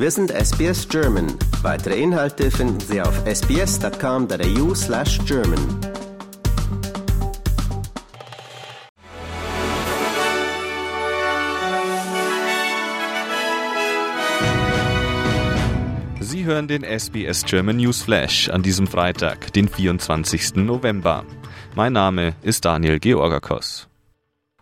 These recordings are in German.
Wir sind SBS German. Weitere Inhalte finden Sie auf sbs.com.au slash German. Sie hören den SBS German News Flash an diesem Freitag, den 24. November. Mein Name ist Daniel Georgakos.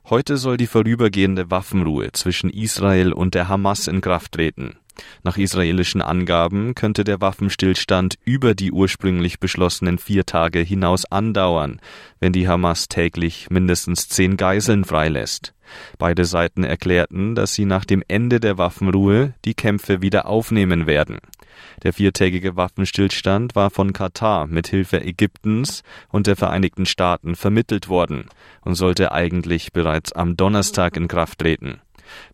Heute soll die vorübergehende Waffenruhe zwischen Israel und der Hamas in Kraft treten. Nach israelischen Angaben könnte der Waffenstillstand über die ursprünglich beschlossenen vier Tage hinaus andauern, wenn die Hamas täglich mindestens zehn Geiseln freilässt. Beide Seiten erklärten, dass sie nach dem Ende der Waffenruhe die Kämpfe wieder aufnehmen werden. Der viertägige Waffenstillstand war von Katar mit Hilfe Ägyptens und der Vereinigten Staaten vermittelt worden und sollte eigentlich bereits am Donnerstag in Kraft treten.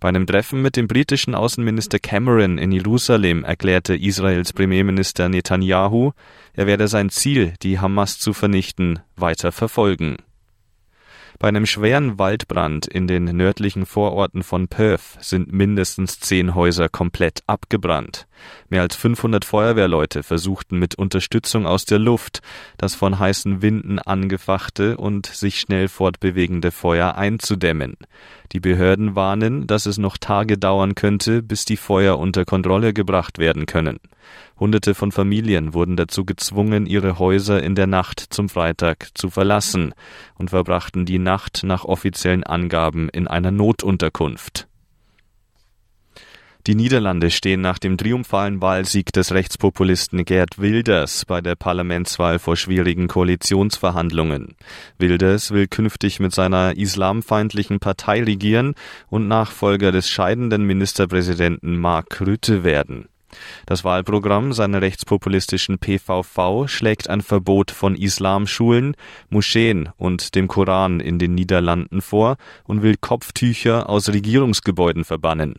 Bei einem Treffen mit dem britischen Außenminister Cameron in Jerusalem erklärte Israels Premierminister Netanyahu, er werde sein Ziel, die Hamas zu vernichten, weiter verfolgen. Bei einem schweren Waldbrand in den nördlichen Vororten von Perth sind mindestens zehn Häuser komplett abgebrannt. Mehr als 500 Feuerwehrleute versuchten mit Unterstützung aus der Luft, das von heißen Winden angefachte und sich schnell fortbewegende Feuer einzudämmen. Die Behörden warnen, dass es noch Tage dauern könnte, bis die Feuer unter Kontrolle gebracht werden können. Hunderte von Familien wurden dazu gezwungen, ihre Häuser in der Nacht zum Freitag zu verlassen und verbrachten die Nacht nach offiziellen Angaben in einer Notunterkunft. Die Niederlande stehen nach dem triumphalen Wahlsieg des Rechtspopulisten Gerd Wilders bei der Parlamentswahl vor schwierigen Koalitionsverhandlungen. Wilders will künftig mit seiner islamfeindlichen Partei regieren und Nachfolger des scheidenden Ministerpräsidenten Mark Rutte werden. Das Wahlprogramm seiner rechtspopulistischen PVV schlägt ein Verbot von Islamschulen, Moscheen und dem Koran in den Niederlanden vor und will Kopftücher aus Regierungsgebäuden verbannen.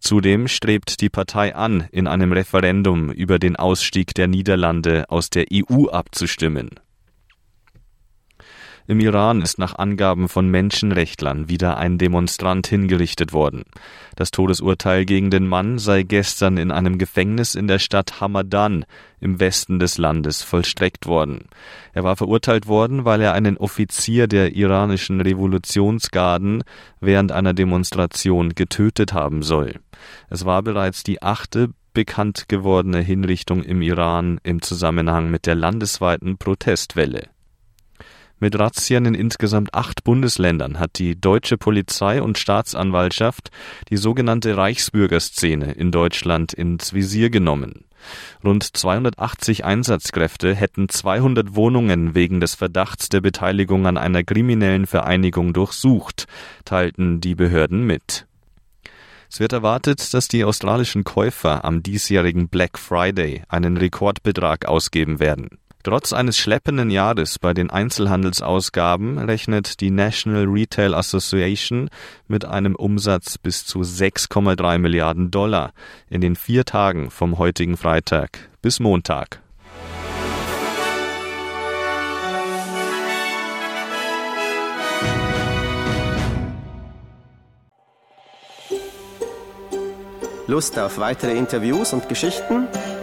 Zudem strebt die Partei an, in einem Referendum über den Ausstieg der Niederlande aus der EU abzustimmen. Im Iran ist nach Angaben von Menschenrechtlern wieder ein Demonstrant hingerichtet worden. Das Todesurteil gegen den Mann sei gestern in einem Gefängnis in der Stadt Hamadan im Westen des Landes vollstreckt worden. Er war verurteilt worden, weil er einen Offizier der iranischen Revolutionsgarden während einer Demonstration getötet haben soll. Es war bereits die achte bekannt gewordene Hinrichtung im Iran im Zusammenhang mit der landesweiten Protestwelle. Mit Razzien in insgesamt acht Bundesländern hat die deutsche Polizei und Staatsanwaltschaft die sogenannte Reichsbürgerszene in Deutschland ins Visier genommen. Rund 280 Einsatzkräfte hätten 200 Wohnungen wegen des Verdachts der Beteiligung an einer kriminellen Vereinigung durchsucht, teilten die Behörden mit. Es wird erwartet, dass die australischen Käufer am diesjährigen Black Friday einen Rekordbetrag ausgeben werden. Trotz eines schleppenden Jahres bei den Einzelhandelsausgaben rechnet die National Retail Association mit einem Umsatz bis zu 6,3 Milliarden Dollar in den vier Tagen vom heutigen Freitag bis Montag. Lust auf weitere Interviews und Geschichten?